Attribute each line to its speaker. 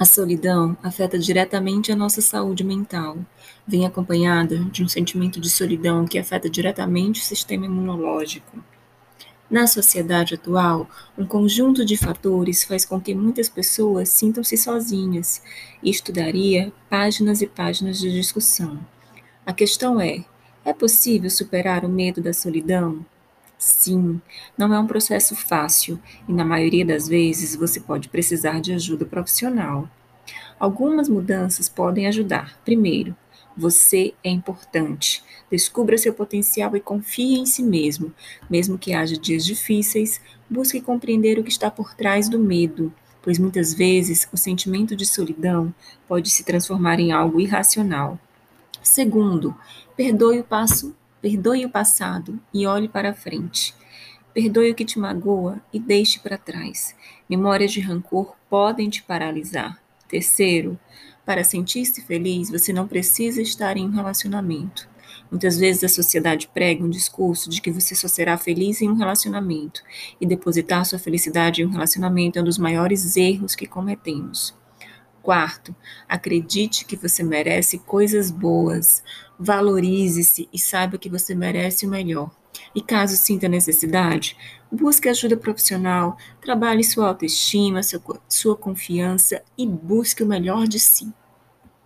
Speaker 1: A solidão afeta diretamente a nossa saúde mental. Vem acompanhada de um sentimento de solidão que afeta diretamente o sistema imunológico. Na sociedade atual, um conjunto de fatores faz com que muitas pessoas sintam-se sozinhas. Isto daria páginas e páginas de discussão. A questão é: é possível superar o medo da solidão? Sim, não é um processo fácil e, na maioria das vezes, você pode precisar de ajuda profissional. Algumas mudanças podem ajudar. Primeiro, você é importante. Descubra seu potencial e confie em si mesmo. Mesmo que haja dias difíceis, busque compreender o que está por trás do medo, pois muitas vezes o sentimento de solidão pode se transformar em algo irracional. Segundo, perdoe o passo Perdoe o passado e olhe para frente. Perdoe o que te magoa e deixe para trás. Memórias de rancor podem te paralisar. Terceiro, para sentir-se feliz, você não precisa estar em um relacionamento. Muitas vezes a sociedade prega um discurso de que você só será feliz em um relacionamento, e depositar sua felicidade em um relacionamento é um dos maiores erros que cometemos. Quarto, acredite que você merece coisas boas. Valorize-se e saiba que você merece o melhor. E caso sinta necessidade, busque ajuda profissional, trabalhe sua autoestima, sua, sua confiança e busque o melhor de si.